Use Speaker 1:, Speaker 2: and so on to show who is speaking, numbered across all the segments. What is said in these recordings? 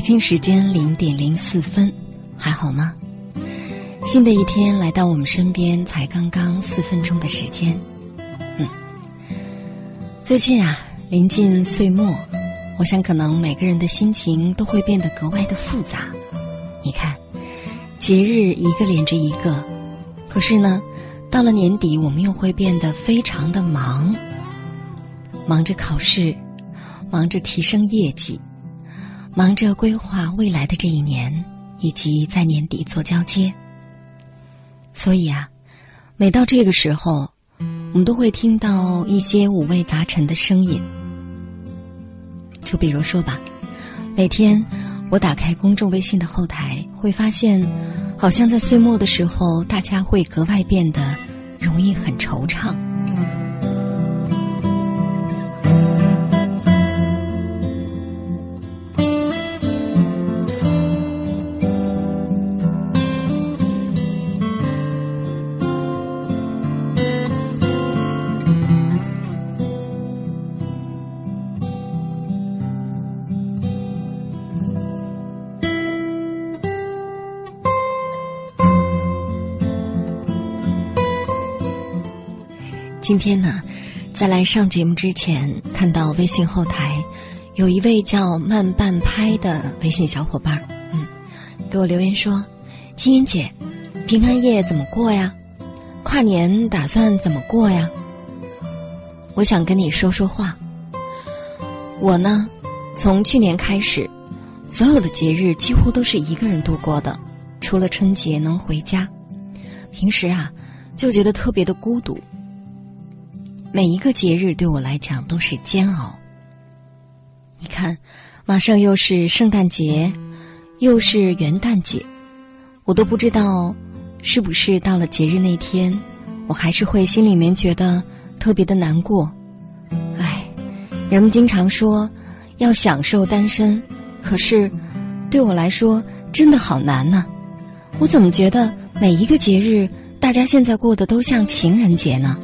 Speaker 1: 北京时间零点零四分，还好吗？新的一天来到我们身边，才刚刚四分钟的时间。嗯，最近啊，临近岁末，我想可能每个人的心情都会变得格外的复杂。你看，节日一个连着一个，可是呢，到了年底，我们又会变得非常的忙，忙着考试，忙着提升业绩。忙着规划未来的这一年，以及在年底做交接。所以啊，每到这个时候，我们都会听到一些五味杂陈的声音。就比如说吧，每天我打开公众微信的后台，会发现，好像在岁末的时候，大家会格外变得容易很惆怅。今天呢，在来上节目之前，看到微信后台有一位叫慢半拍的微信小伙伴，嗯，给我留言说：“金英姐，平安夜怎么过呀？跨年打算怎么过呀？”我想跟你说说话。我呢，从去年开始，所有的节日几乎都是一个人度过的，除了春节能回家，平时啊就觉得特别的孤独。每一个节日对我来讲都是煎熬。你看，马上又是圣诞节，又是元旦节，我都不知道是不是到了节日那天，我还是会心里面觉得特别的难过。唉，人们经常说要享受单身，可是对我来说真的好难呢。我怎么觉得每一个节日，大家现在过得都像情人节呢？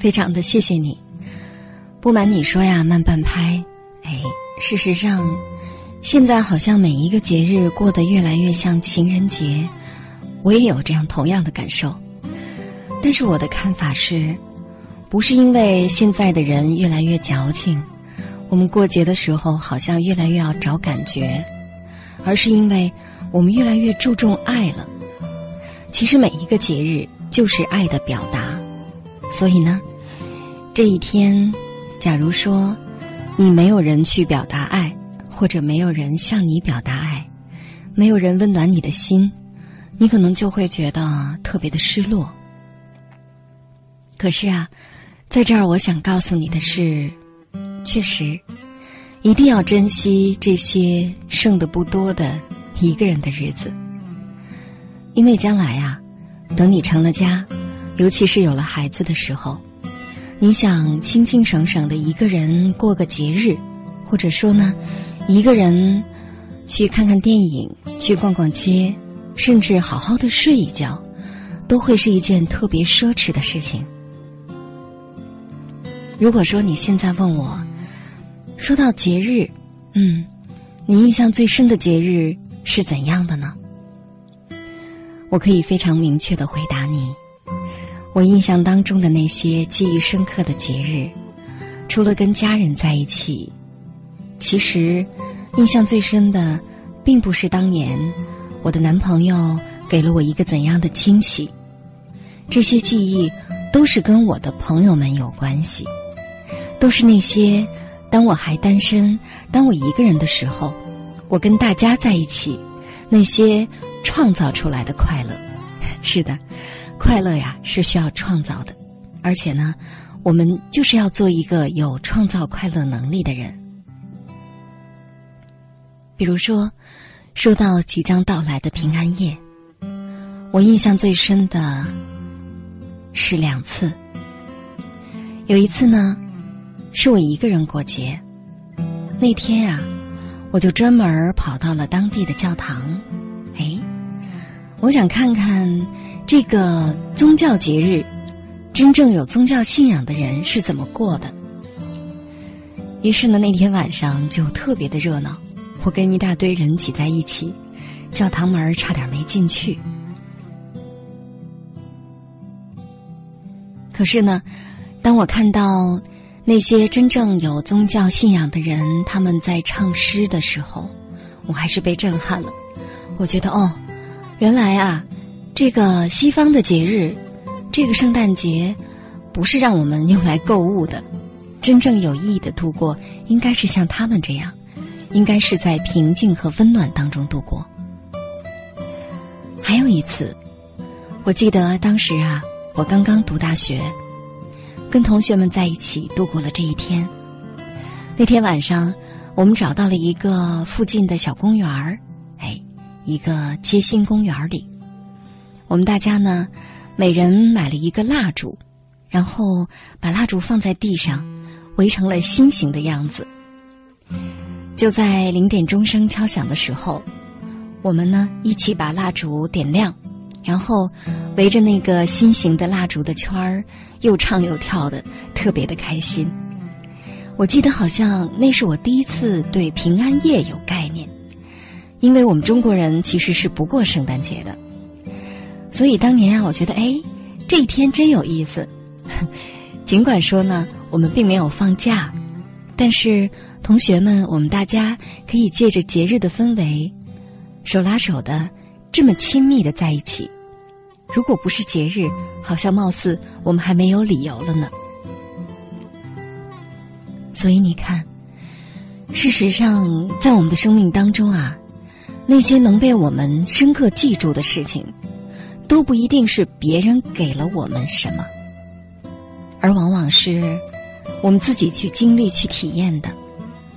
Speaker 1: 非常的谢谢你，不瞒你说呀，慢半拍。哎，事实上，现在好像每一个节日过得越来越像情人节，我也有这样同样的感受。但是我的看法是，不是因为现在的人越来越矫情，我们过节的时候好像越来越要找感觉，而是因为我们越来越注重爱了。其实每一个节日就是爱的表达。所以呢，这一天，假如说你没有人去表达爱，或者没有人向你表达爱，没有人温暖你的心，你可能就会觉得特别的失落。可是啊，在这儿我想告诉你的是，确实，一定要珍惜这些剩的不多的一个人的日子，因为将来啊，等你成了家。尤其是有了孩子的时候，你想清清省省的一个人过个节日，或者说呢，一个人去看看电影、去逛逛街，甚至好好的睡一觉，都会是一件特别奢侈的事情。如果说你现在问我，说到节日，嗯，你印象最深的节日是怎样的呢？我可以非常明确的回答你，我印象当中的那些记忆深刻的节日，除了跟家人在一起，其实印象最深的，并不是当年我的男朋友给了我一个怎样的惊喜，这些记忆都是跟我的朋友们有关系，都是那些当我还单身、当我一个人的时候，我跟大家在一起，那些。创造出来的快乐，是的，快乐呀是需要创造的，而且呢，我们就是要做一个有创造快乐能力的人。比如说，说到即将到来的平安夜，我印象最深的是两次。有一次呢，是我一个人过节，那天啊，我就专门跑到了当地的教堂，哎。我想看看这个宗教节日，真正有宗教信仰的人是怎么过的。于是呢，那天晚上就特别的热闹，我跟一大堆人挤在一起，教堂门差点没进去。可是呢，当我看到那些真正有宗教信仰的人他们在唱诗的时候，我还是被震撼了。我觉得哦。原来啊，这个西方的节日，这个圣诞节，不是让我们用来购物的，真正有意义的度过，应该是像他们这样，应该是在平静和温暖当中度过。还有一次，我记得当时啊，我刚刚读大学，跟同学们在一起度过了这一天。那天晚上，我们找到了一个附近的小公园儿。一个街心公园里，我们大家呢，每人买了一个蜡烛，然后把蜡烛放在地上，围成了心形的样子。就在零点钟声敲响的时候，我们呢一起把蜡烛点亮，然后围着那个心形的蜡烛的圈儿，又唱又跳的，特别的开心。我记得好像那是我第一次对平安夜有概念。因为我们中国人其实是不过圣诞节的，所以当年啊，我觉得哎，这一天真有意思。尽管说呢，我们并没有放假，但是同学们，我们大家可以借着节日的氛围，手拉手的这么亲密的在一起。如果不是节日，好像貌似我们还没有理由了呢。所以你看，事实上，在我们的生命当中啊。那些能被我们深刻记住的事情，都不一定是别人给了我们什么，而往往是我们自己去经历、去体验的，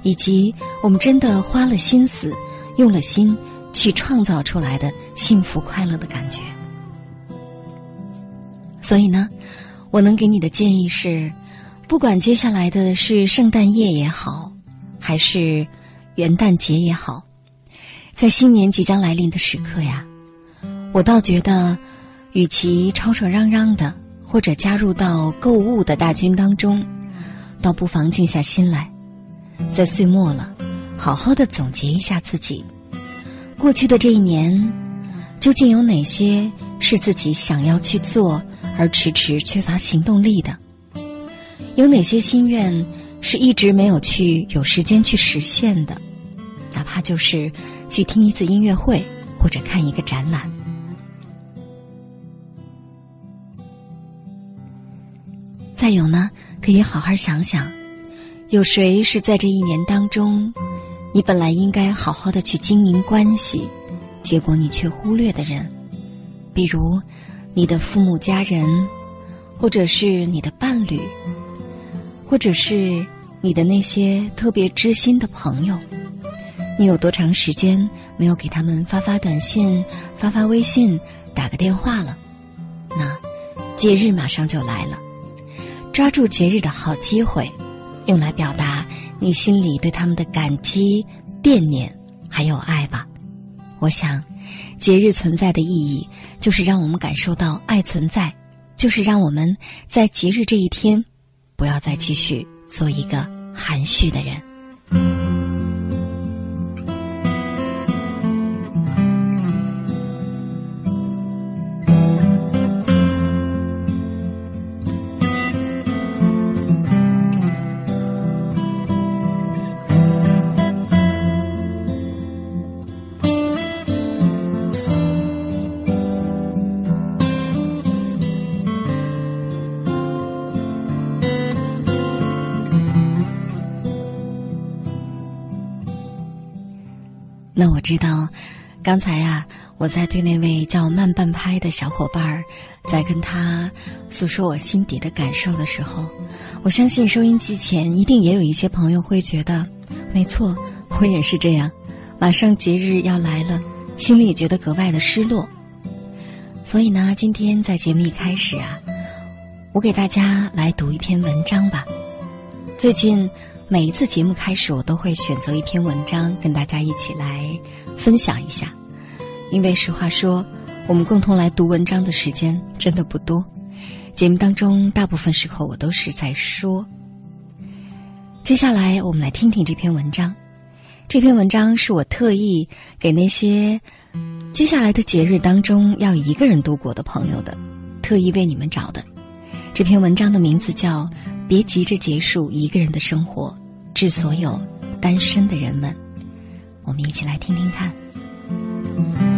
Speaker 1: 以及我们真的花了心思、用了心去创造出来的幸福快乐的感觉。所以呢，我能给你的建议是：不管接下来的是圣诞夜也好，还是元旦节也好。在新年即将来临的时刻呀，我倒觉得，与其吵吵嚷嚷的，或者加入到购物的大军当中，倒不妨静下心来，在岁末了，好好的总结一下自己过去的这一年，究竟有哪些是自己想要去做而迟迟缺乏行动力的？有哪些心愿是一直没有去有时间去实现的？哪怕就是去听一次音乐会，或者看一个展览。再有呢，可以好好想想，有谁是在这一年当中，你本来应该好好的去经营关系，结果你却忽略的人，比如你的父母家人，或者是你的伴侣，或者是你的那些特别知心的朋友。你有多长时间没有给他们发发短信、发发微信、打个电话了？那节日马上就来了，抓住节日的好机会，用来表达你心里对他们的感激、惦念还有爱吧。我想，节日存在的意义就是让我们感受到爱存在，就是让我们在节日这一天，不要再继续做一个含蓄的人。那我知道，刚才啊，我在对那位叫慢半拍的小伙伴儿，在跟他诉说我心底的感受的时候，我相信收音机前一定也有一些朋友会觉得，没错，我也是这样。马上节日要来了，心里也觉得格外的失落。所以呢，今天在节目一开始啊，我给大家来读一篇文章吧。最近。每一次节目开始，我都会选择一篇文章跟大家一起来分享一下，因为实话说，我们共同来读文章的时间真的不多。节目当中大部分时候我都是在说。接下来我们来听听这篇文章。这篇文章是我特意给那些接下来的节日当中要一个人度过的朋友的，特意为你们找的。这篇文章的名字叫《别急着结束一个人的生活》。致所有单身的人们，我们一起来听听看。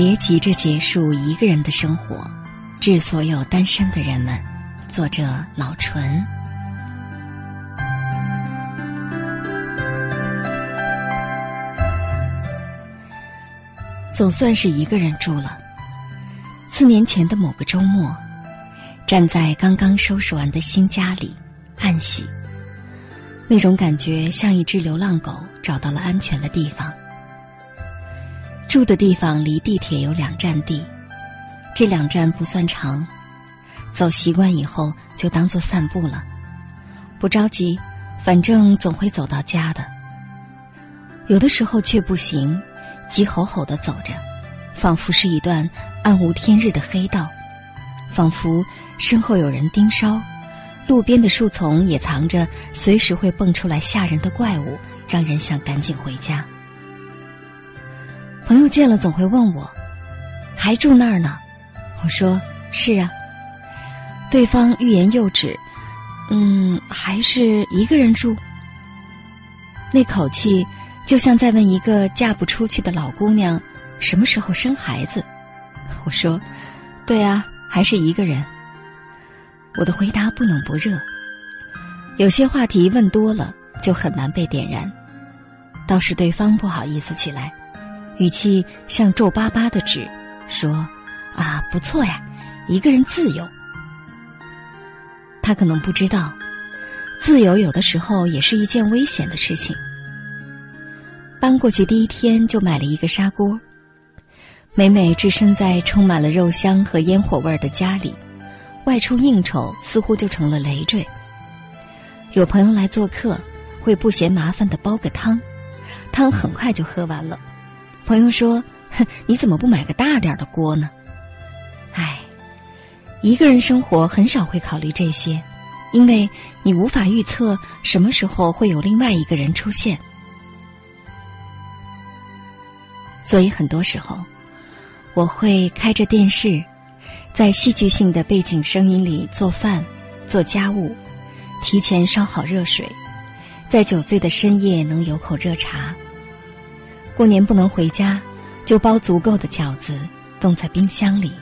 Speaker 1: 别急着结束一个人的生活，致所有单身的人们。作者老纯。总算是一个人住了。四年前的某个周末，站在刚刚收拾完的新家里，暗喜，那种感觉像一只流浪狗找到了安全的地方。住的地方离地铁有两站地，这两站不算长，走习惯以后就当做散步了，不着急，反正总会走到家的。有的时候却不行，急吼吼的走着，仿佛是一段暗无天日的黑道，仿佛身后有人盯梢，路边的树丛也藏着随时会蹦出来吓人的怪物，让人想赶紧回家。朋友见了总会问我，还住那儿呢？我说是啊。对方欲言又止，嗯，还是一个人住。那口气就像在问一个嫁不出去的老姑娘什么时候生孩子。我说，对啊，还是一个人。我的回答不冷不热，有些话题问多了就很难被点燃，倒是对方不好意思起来。语气像皱巴巴的纸，说：“啊，不错呀，一个人自由。”他可能不知道，自由有的时候也是一件危险的事情。搬过去第一天就买了一个砂锅，每每置身在充满了肉香和烟火味的家里，外出应酬似乎就成了累赘。有朋友来做客，会不嫌麻烦的煲个汤，汤很快就喝完了。朋友说：“哼，你怎么不买个大点的锅呢？”唉，一个人生活很少会考虑这些，因为你无法预测什么时候会有另外一个人出现。所以很多时候，我会开着电视，在戏剧性的背景声音里做饭、做家务，提前烧好热水，在酒醉的深夜能有口热茶。过年不能回家，就包足够的饺子，冻在冰箱里。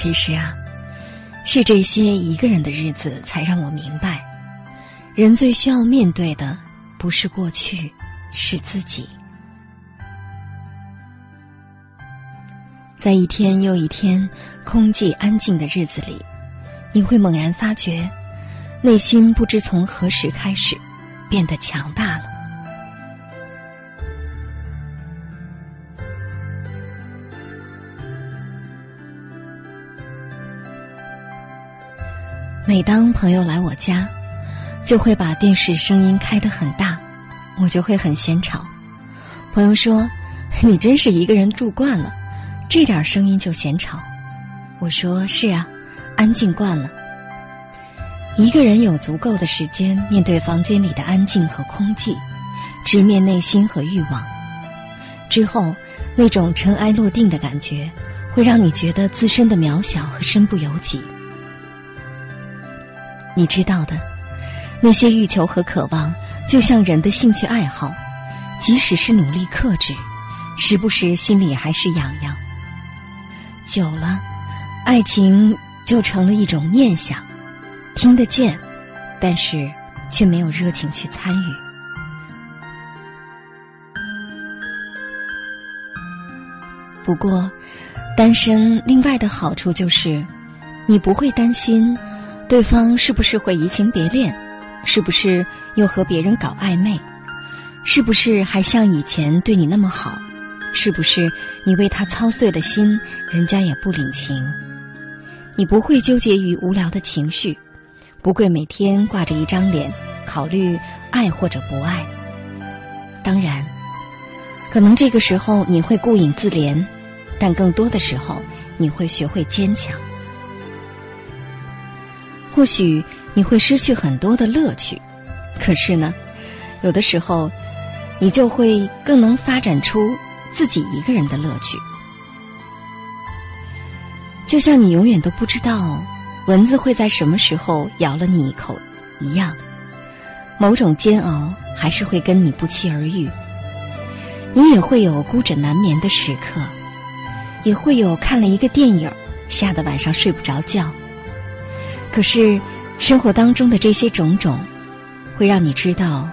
Speaker 1: 其实啊，是这些一个人的日子，才让我明白，人最需要面对的不是过去，是自己。在一天又一天空寂安静的日子里，你会猛然发觉，内心不知从何时开始变得强大了。每当朋友来我家，就会把电视声音开得很大，我就会很嫌吵。朋友说：“你真是一个人住惯了。”这点声音就嫌吵，我说是啊，安静惯了。一个人有足够的时间面对房间里的安静和空寂，直面内心和欲望，之后那种尘埃落定的感觉，会让你觉得自身的渺小和身不由己。你知道的，那些欲求和渴望，就像人的兴趣爱好，即使是努力克制，时不时心里还是痒痒。久了，爱情就成了一种念想，听得见，但是却没有热情去参与。不过，单身另外的好处就是，你不会担心对方是不是会移情别恋，是不是又和别人搞暧昧，是不是还像以前对你那么好。是不是你为他操碎了心，人家也不领情？你不会纠结于无聊的情绪，不会每天挂着一张脸考虑爱或者不爱。当然，可能这个时候你会顾影自怜，但更多的时候你会学会坚强。或许你会失去很多的乐趣，可是呢，有的时候你就会更能发展出。自己一个人的乐趣，就像你永远都不知道蚊子会在什么时候咬了你一口一样，某种煎熬还是会跟你不期而遇。你也会有孤枕难眠的时刻，也会有看了一个电影吓得晚上睡不着觉。可是，生活当中的这些种种，会让你知道，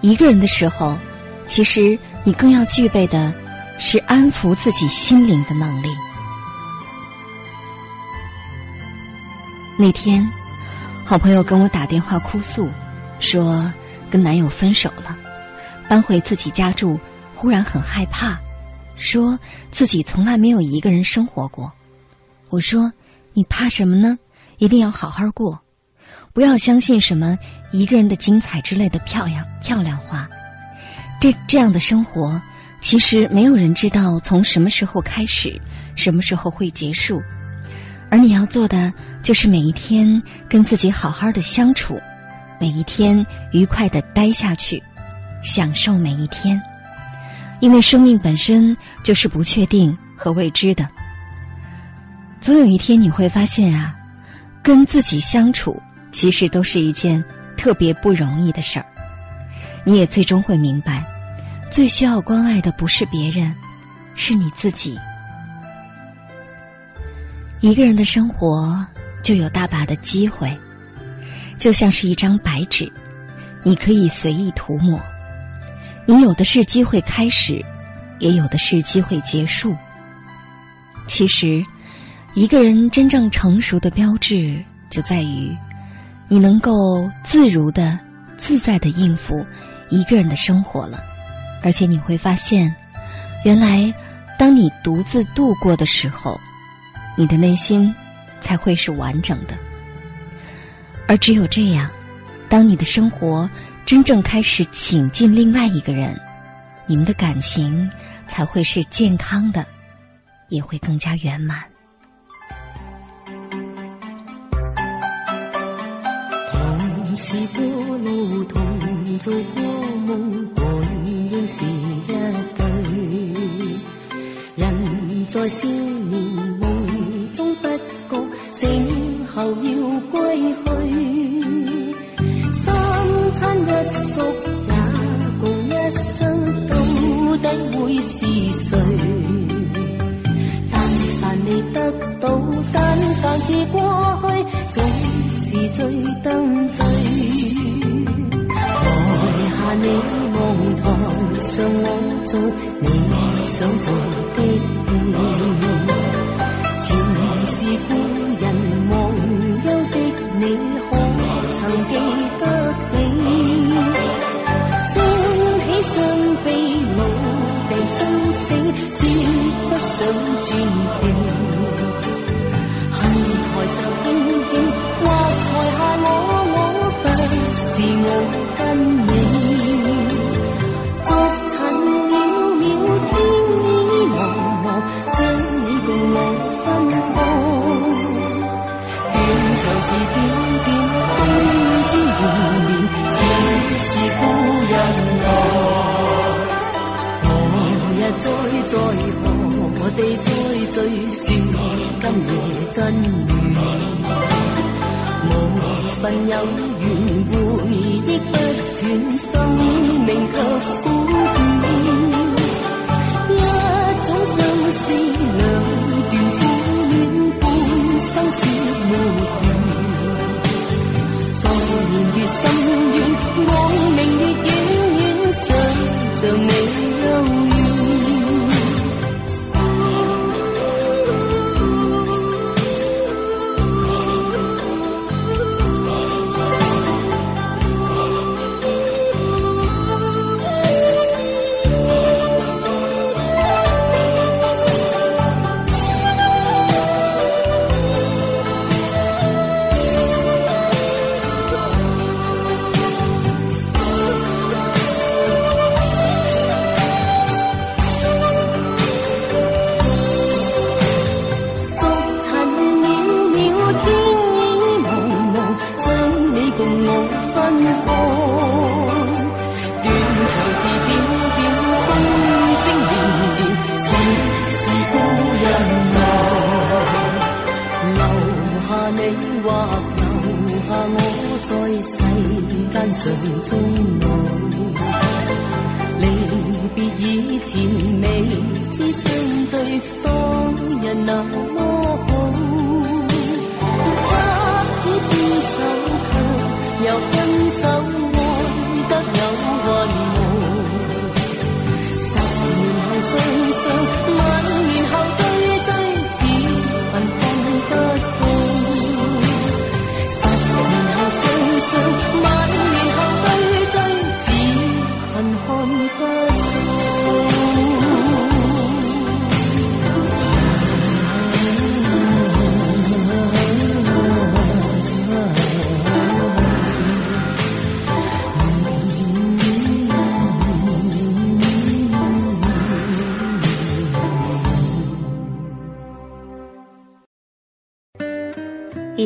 Speaker 1: 一个人的时候，其实。你更要具备的是安抚自己心灵的能力。那天，好朋友跟我打电话哭诉，说跟男友分手了，搬回自己家住，忽然很害怕，说自己从来没有一个人生活过。我说：“你怕什么呢？一定要好好过，不要相信什么一个人的精彩之类的漂亮漂亮话。”这这样的生活，其实没有人知道从什么时候开始，什么时候会结束。而你要做的，就是每一天跟自己好好的相处，每一天愉快的待下去，享受每一天。因为生命本身就是不确定和未知的。总有一天你会发现啊，跟自己相处其实都是一件特别不容易的事儿。你也最终会明白，最需要关爱的不是别人，是你自己。一个人的生活就有大把的机会，就像是一张白纸，你可以随意涂抹。你有的是机会开始，也有的是机会结束。其实，一个人真正成熟的标志，就在于你能够自如的、自在的应付。一个人的生活了，而且你会发现，原来当你独自度过的时候，你的内心才会是完整的。而只有这样，当你的生活真正开始请进另外一个人，你们的感情才会是健康的，也会更加圆满。
Speaker 2: 是过路，同做过。梦本应是一对，人在少年梦中不觉醒。后要归去，三餐一宿也共一生，到底会是谁？但凡。未得到，但凡是过去，总是最登对。台下你望，台上我做你想做的戏。前是故人忘忧的你，可曾记得起？升起双臂，老病生死，说不想转变。再在何地再聚，說今夜真緣。無份有緣，回憶不斷，生命卻苦短。一種相思，兩段苦戀，半生說沒完。在年月深遠，光明越遠遠，想像单纯中老。离别以前未知相对多人
Speaker 3: 流。